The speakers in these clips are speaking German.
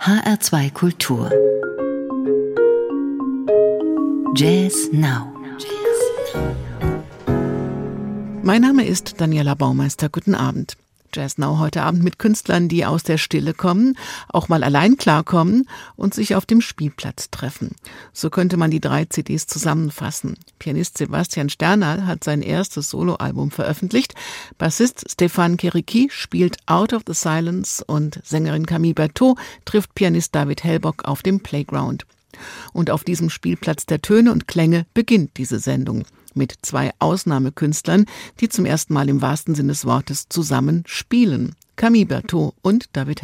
HR2 Kultur Jazz Now Mein Name ist Daniela Baumeister. Guten Abend. Jazz Now heute Abend mit Künstlern, die aus der Stille kommen, auch mal allein klarkommen und sich auf dem Spielplatz treffen. So könnte man die drei CDs zusammenfassen. Pianist Sebastian Sternal hat sein erstes Soloalbum veröffentlicht. Bassist Stefan Keriki spielt Out of the Silence und Sängerin Camille Berthaud trifft Pianist David Hellbock auf dem Playground. Und auf diesem Spielplatz der Töne und Klänge beginnt diese Sendung mit zwei Ausnahmekünstlern, die zum ersten Mal im wahrsten Sinne des Wortes zusammen spielen. Camille Berthaud und David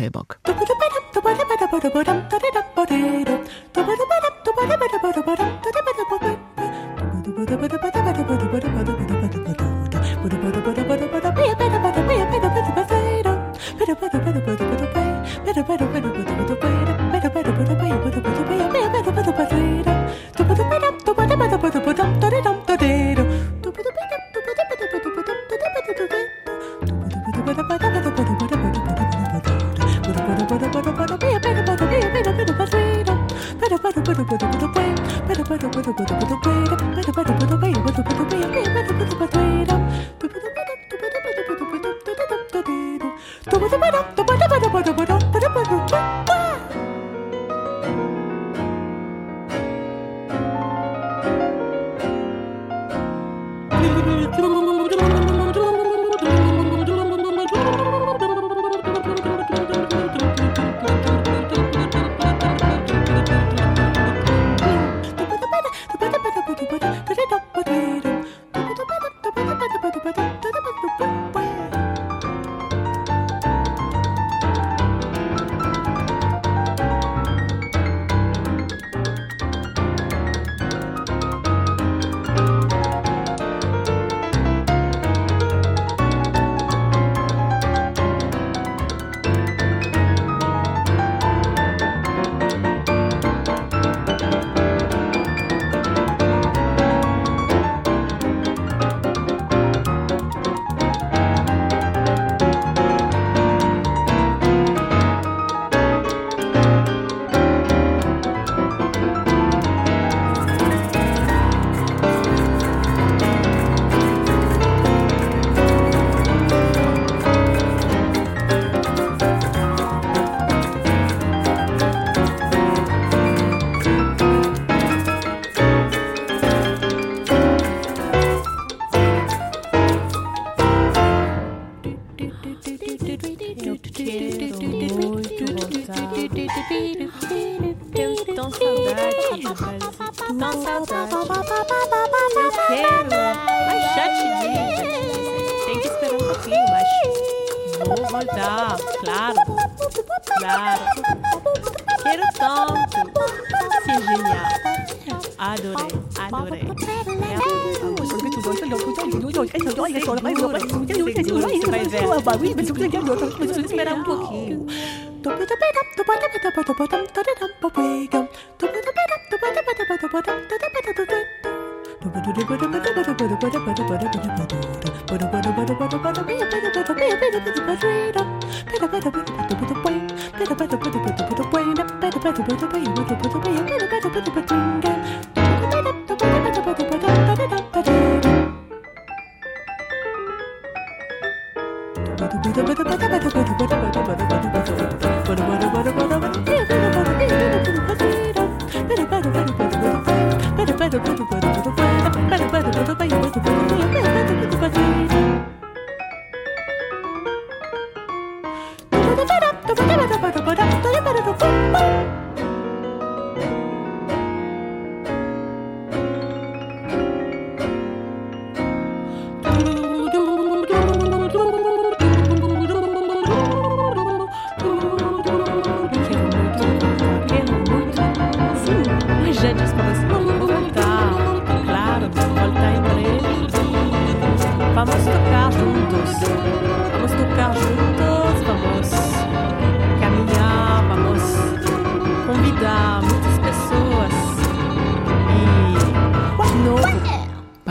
mas esperar um pouquinho.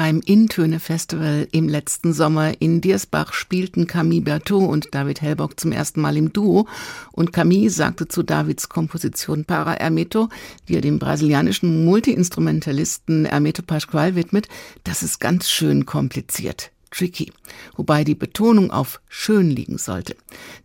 Beim Intöne-Festival im letzten Sommer in Diersbach spielten Camille Berthaud und David Hellbock zum ersten Mal im Duo. Und Camille sagte zu Davids Komposition Para Hermeto, die er dem brasilianischen Multiinstrumentalisten Hermeto Pascoal widmet, das ist ganz schön kompliziert tricky, wobei die Betonung auf schön liegen sollte.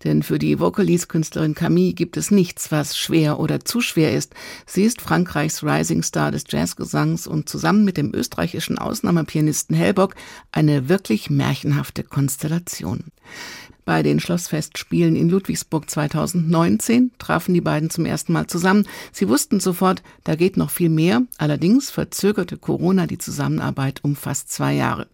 Denn für die Vocalese-Künstlerin Camille gibt es nichts, was schwer oder zu schwer ist. Sie ist Frankreichs Rising Star des Jazzgesangs und zusammen mit dem österreichischen Ausnahmepianisten Hellbock eine wirklich märchenhafte Konstellation. Bei den Schlossfestspielen in Ludwigsburg 2019 trafen die beiden zum ersten Mal zusammen. Sie wussten sofort, da geht noch viel mehr. Allerdings verzögerte Corona die Zusammenarbeit um fast zwei Jahre.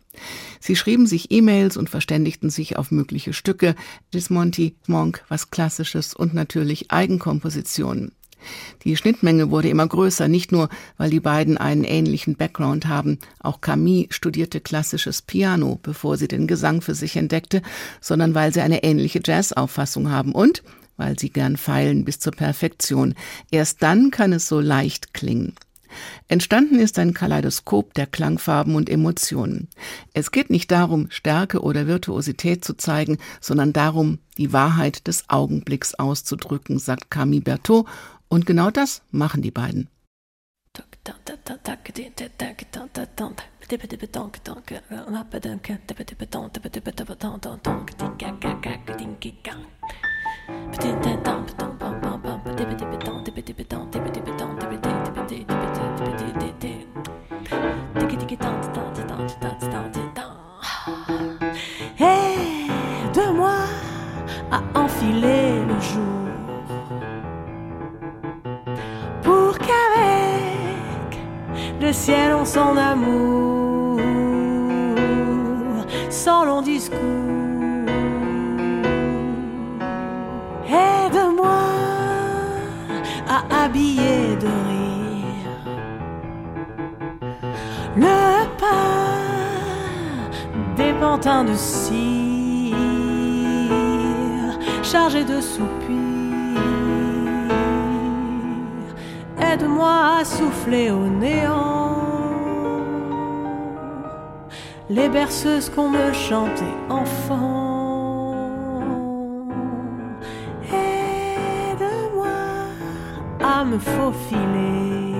Sie schrieben sich E-Mails und verständigten sich auf mögliche Stücke, Gismonti, Monk, was Klassisches und natürlich Eigenkompositionen. Die Schnittmenge wurde immer größer, nicht nur, weil die beiden einen ähnlichen Background haben. Auch Camille studierte klassisches Piano, bevor sie den Gesang für sich entdeckte, sondern weil sie eine ähnliche Jazz-Auffassung haben und weil sie gern feilen bis zur Perfektion. Erst dann kann es so leicht klingen. Entstanden ist ein Kaleidoskop der Klangfarben und Emotionen. Es geht nicht darum, Stärke oder Virtuosität zu zeigen, sondern darum, die Wahrheit des Augenblicks auszudrücken, sagt Camille Berthaud, und genau das machen die beiden. Sans long discours. Aide-moi à habiller de rire le pas des pantins de cire chargés de soupirs. Aide-moi à souffler au néant les berceuses qu'on me chantait enfant. Aide-moi à me faufiler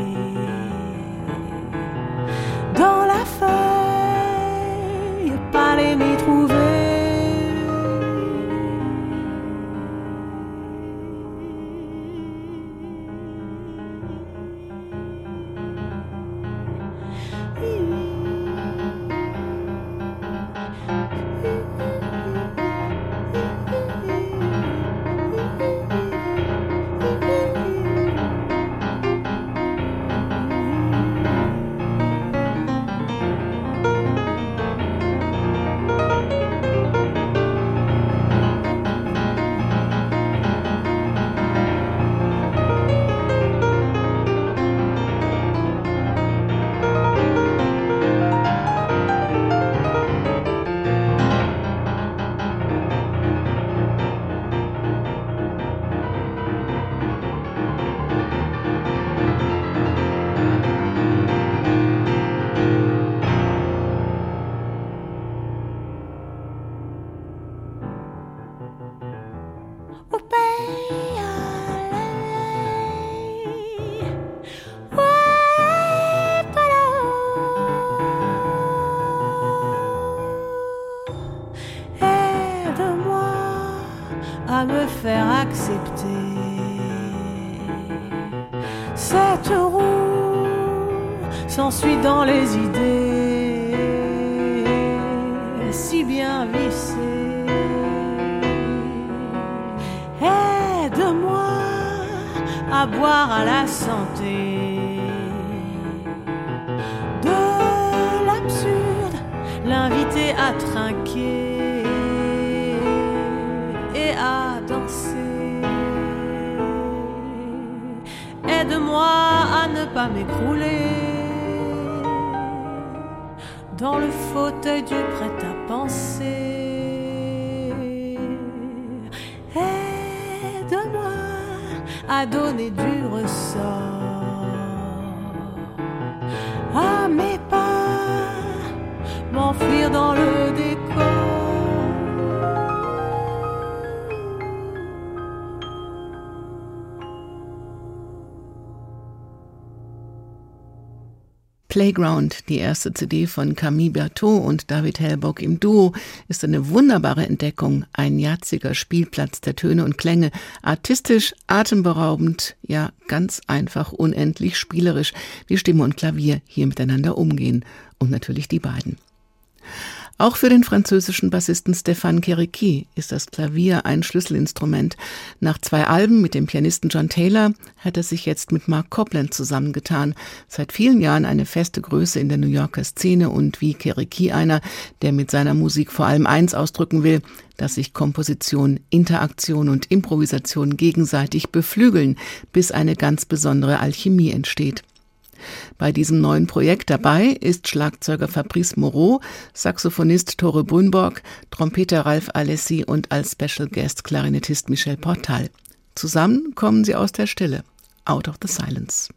dans la feuille, à trinquer et à danser. Aide-moi à ne pas m'écrouler dans le fauteuil du prêt-à-penser. Aide-moi à donner du ressort Playground, die erste CD von Camille Berthaud und David Hellbock im Duo, ist eine wunderbare Entdeckung, ein jatziger Spielplatz der Töne und Klänge, artistisch, atemberaubend, ja ganz einfach unendlich spielerisch, wie Stimme und Klavier hier miteinander umgehen und natürlich die beiden. Auch für den französischen Bassisten Stéphane Keriki ist das Klavier ein Schlüsselinstrument. Nach zwei Alben mit dem Pianisten John Taylor hat er sich jetzt mit Mark Copland zusammengetan. Seit vielen Jahren eine feste Größe in der New Yorker Szene und wie Keriki einer, der mit seiner Musik vor allem eins ausdrücken will, dass sich Komposition, Interaktion und Improvisation gegenseitig beflügeln, bis eine ganz besondere Alchemie entsteht. Bei diesem neuen Projekt dabei ist Schlagzeuger Fabrice Moreau, Saxophonist Tore Brünborg, Trompeter Ralf Alessi und als Special Guest Klarinettist Michel Portal. Zusammen kommen sie aus der Stille, out of the silence.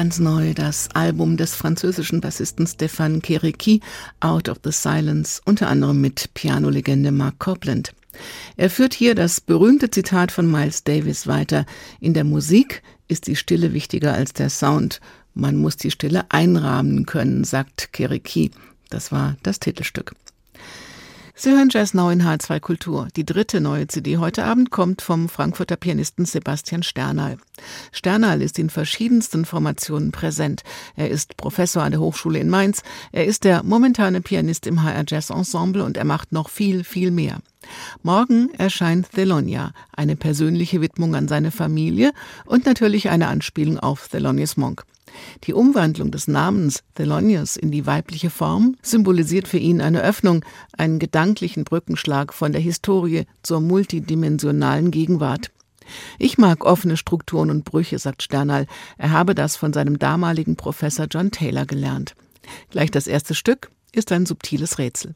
Ganz neu das Album des französischen Bassisten Stéphane Kereki, Out of the Silence, unter anderem mit Pianolegende Mark Copland. Er führt hier das berühmte Zitat von Miles Davis weiter. In der Musik ist die Stille wichtiger als der Sound. Man muss die Stille einrahmen können, sagt Kereki. Das war das Titelstück. Sie hören Jazz Now in H2 Kultur. Die dritte neue CD heute Abend kommt vom Frankfurter Pianisten Sebastian Sternal. Sternal ist in verschiedensten Formationen präsent. Er ist Professor an der Hochschule in Mainz. Er ist der momentane Pianist im HR Jazz Ensemble und er macht noch viel, viel mehr. Morgen erscheint Thelonia, eine persönliche Widmung an seine Familie und natürlich eine Anspielung auf Thelonious Monk. Die Umwandlung des Namens Thelonious in die weibliche Form symbolisiert für ihn eine Öffnung, einen gedanklichen Brückenschlag von der Historie zur multidimensionalen Gegenwart. Ich mag offene Strukturen und Brüche, sagt Sternal. Er habe das von seinem damaligen Professor John Taylor gelernt. Gleich das erste Stück ist ein subtiles Rätsel.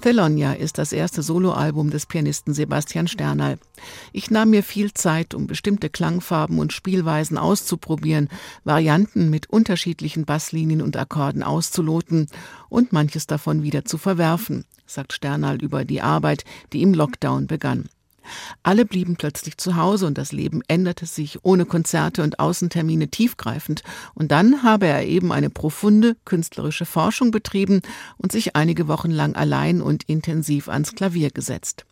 Thelonia ist das erste Soloalbum des Pianisten Sebastian Sternal. Ich nahm mir viel Zeit, um bestimmte Klangfarben und Spielweisen auszuprobieren, Varianten mit unterschiedlichen Basslinien und Akkorden auszuloten und manches davon wieder zu verwerfen, sagt Sternal über die Arbeit, die im Lockdown begann. Alle blieben plötzlich zu Hause und das Leben änderte sich ohne Konzerte und Außentermine tiefgreifend. Und dann habe er eben eine profunde künstlerische Forschung betrieben und sich einige Wochen lang allein und intensiv ans Klavier gesetzt.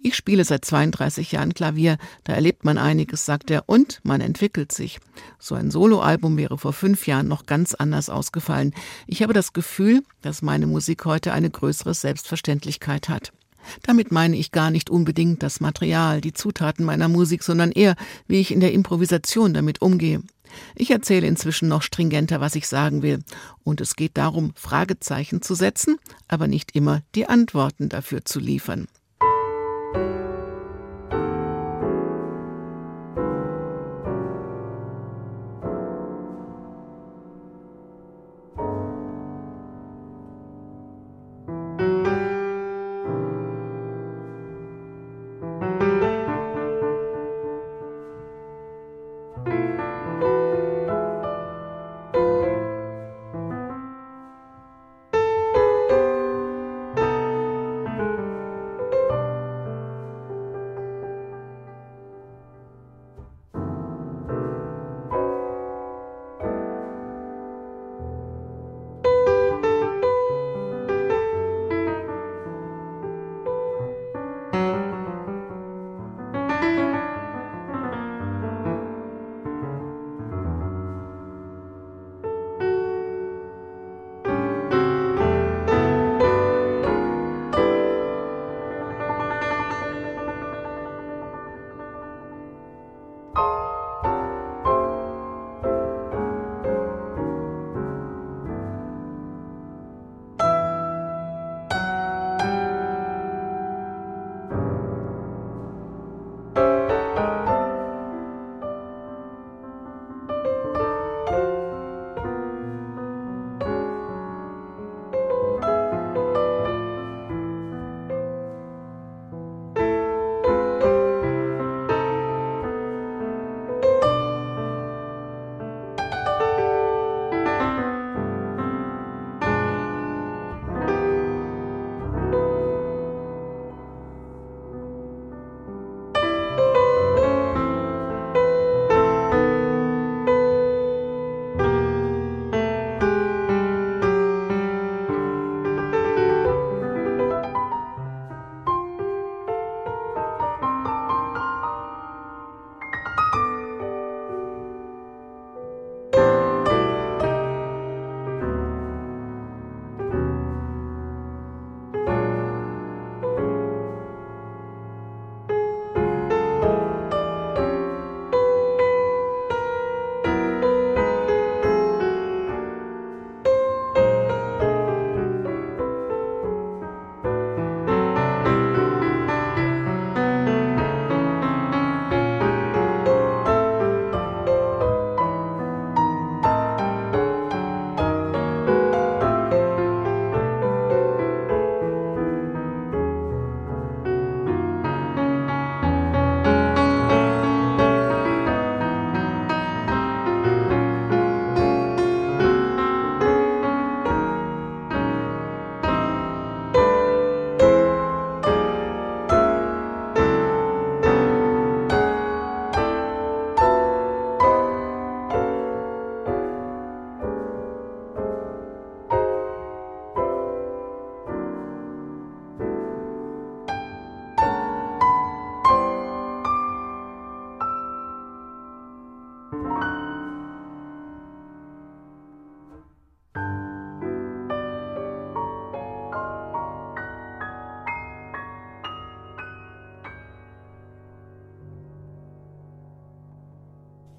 Ich spiele seit 32 Jahren Klavier, da erlebt man einiges, sagt er, und man entwickelt sich. So ein Soloalbum wäre vor fünf Jahren noch ganz anders ausgefallen. Ich habe das Gefühl, dass meine Musik heute eine größere Selbstverständlichkeit hat. Damit meine ich gar nicht unbedingt das Material, die Zutaten meiner Musik, sondern eher, wie ich in der Improvisation damit umgehe. Ich erzähle inzwischen noch stringenter, was ich sagen will. Und es geht darum, Fragezeichen zu setzen, aber nicht immer die Antworten dafür zu liefern.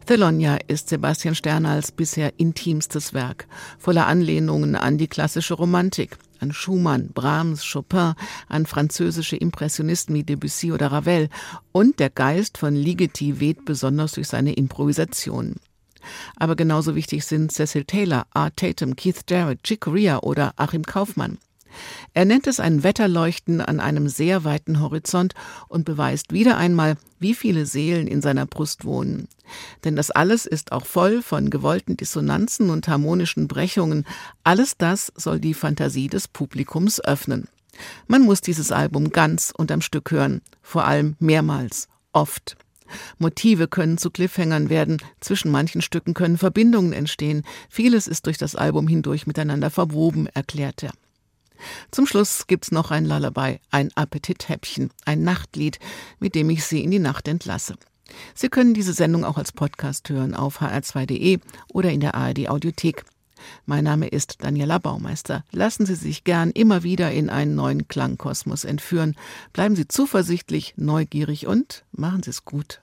Thelonia ist Sebastian Sternals bisher intimstes Werk, voller Anlehnungen an die klassische Romantik, an Schumann, Brahms, Chopin, an französische Impressionisten wie Debussy oder Ravel und der Geist von Ligeti weht besonders durch seine Improvisationen. Aber genauso wichtig sind Cecil Taylor, Art Tatum, Keith Jarrett, Chick Corea oder Achim Kaufmann. Er nennt es ein Wetterleuchten an einem sehr weiten Horizont und beweist wieder einmal, wie viele Seelen in seiner Brust wohnen. Denn das alles ist auch voll von gewollten Dissonanzen und harmonischen Brechungen. Alles das soll die Fantasie des Publikums öffnen. Man muss dieses Album ganz und am Stück hören, vor allem mehrmals, oft. Motive können zu Cliffhängern werden, zwischen manchen Stücken können Verbindungen entstehen, vieles ist durch das Album hindurch miteinander verwoben, erklärt er. Zum Schluss gibt's noch ein Lullaby, ein Appetithäppchen, ein Nachtlied, mit dem ich Sie in die Nacht entlasse. Sie können diese Sendung auch als Podcast hören auf hr2.de oder in der ARD Audiothek. Mein Name ist Daniela Baumeister. Lassen Sie sich gern immer wieder in einen neuen Klangkosmos entführen. Bleiben Sie zuversichtlich, neugierig und machen Sie es gut.